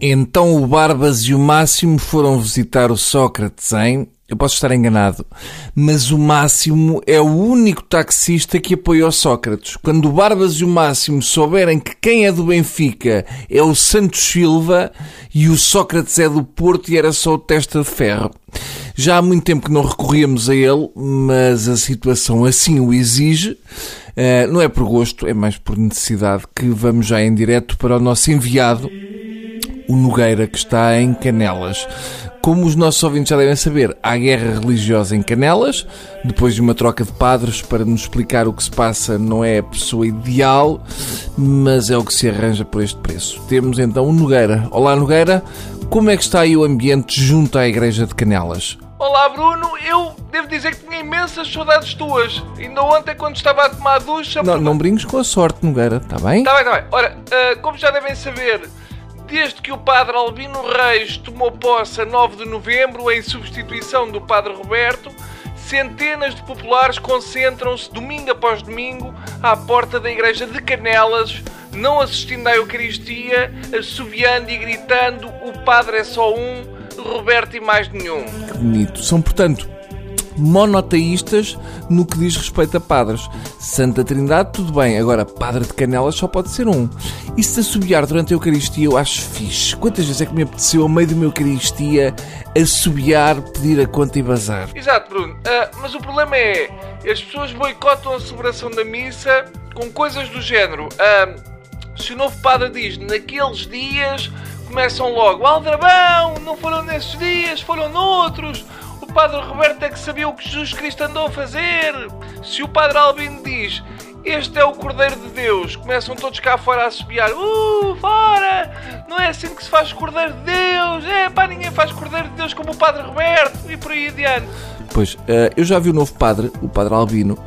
Então o Barbas e o Máximo foram visitar o Sócrates, hein? Eu posso estar enganado, mas o Máximo é o único taxista que apoia o Sócrates. Quando o Barbas e o Máximo souberem que quem é do Benfica é o Santos Silva e o Sócrates é do Porto e era só o testa de ferro. Já há muito tempo que não recorríamos a ele, mas a situação assim o exige. Uh, não é por gosto, é mais por necessidade que vamos já em direto para o nosso enviado o Nogueira, que está em Canelas. Como os nossos ouvintes já devem saber, há guerra religiosa em Canelas. Depois de uma troca de padres para nos explicar o que se passa, não é a pessoa ideal, mas é o que se arranja por este preço. Temos então o Nogueira. Olá, Nogueira. Como é que está aí o ambiente junto à igreja de Canelas? Olá Bruno, eu devo dizer que tinha imensas saudades tuas. Ainda ontem, quando estava a tomar ducha. Não, não brinques com a sorte, Nogueira, está bem? Está bem, está bem. Ora, uh, como já devem saber, Desde que o padre Albino Reis tomou posse a 9 de novembro, em substituição do padre Roberto, centenas de populares concentram-se domingo após domingo à porta da igreja de Canelas, não assistindo à Eucaristia, assobiando e gritando: o padre é só um, Roberto e mais nenhum. Que bonito. São, portanto, monoteístas no que diz respeito a padres. Santa Trindade, tudo bem, agora Padre de Canelas só pode ser um. E se assobiar durante a Eucaristia eu acho fixe. Quantas vezes é que me apeteceu, ao meio de uma Eucaristia, assobiar, pedir a conta e bazar? Exato, Bruno. Uh, mas o problema é, as pessoas boicotam a celebração da missa com coisas do género. Uh, se o novo padre diz, naqueles dias começam logo, Aldrabão, não foram nesses dias, foram noutros o Padre Roberto é que sabia o que Jesus Cristo andou a fazer. Se o Padre Albino diz este é o Cordeiro de Deus, começam todos cá fora a assobiar, uh, fora! Não é assim que se faz Cordeiro de Deus, é pá, ninguém faz Cordeiro de Deus como o Padre Roberto e por aí adiante. Pois, eh, eu já vi o novo padre, o Padre Albino,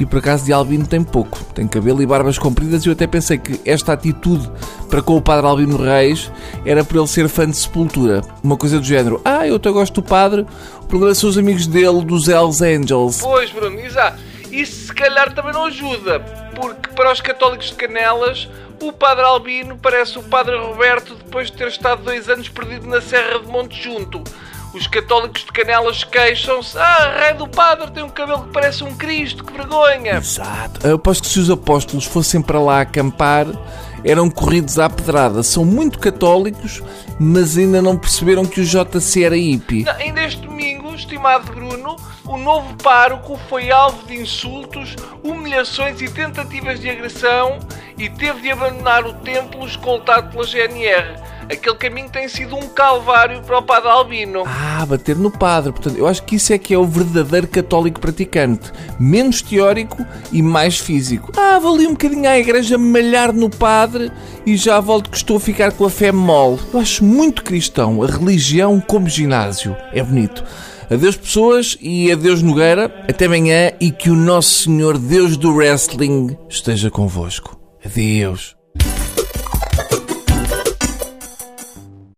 e por acaso de Albino tem pouco. Tem cabelo e barbas compridas e eu até pensei que esta atitude para com o Padre Albino Reis era por ele ser fã de Sepultura. Uma coisa do género, ah, eu até gosto do padre, o problema são os amigos dele, dos Hells Angels. Pois, Bruno, exato. Isso se calhar também não ajuda, porque para os católicos de Canelas, o Padre Albino parece o Padre Roberto depois de ter estado dois anos perdido na Serra de Monte Junto os católicos de Canelas queixam-se. Ah, rei do padre tem um cabelo que parece um Cristo, que vergonha. Exato. Eu aposto que se os apóstolos fossem para lá acampar, eram corridos à pedrada. São muito católicos, mas ainda não perceberam que o JC era hippie. Não, ainda este domingo, estimado Bruno, o novo pároco foi alvo de insultos, humilhações e tentativas de agressão e teve de abandonar o templo escoltado pela GNR. Aquele caminho tem sido um calvário para o padre Albino. Ah, bater no padre. Portanto, eu acho que isso é que é o verdadeiro católico praticante. Menos teórico e mais físico. Ah, vou ali um bocadinho à igreja malhar no padre e já volto que estou a ficar com a fé mole. Eu acho muito cristão a religião como ginásio. É bonito. Adeus pessoas e adeus Nogueira. Até amanhã e que o nosso Senhor Deus do Wrestling esteja convosco. Adeus.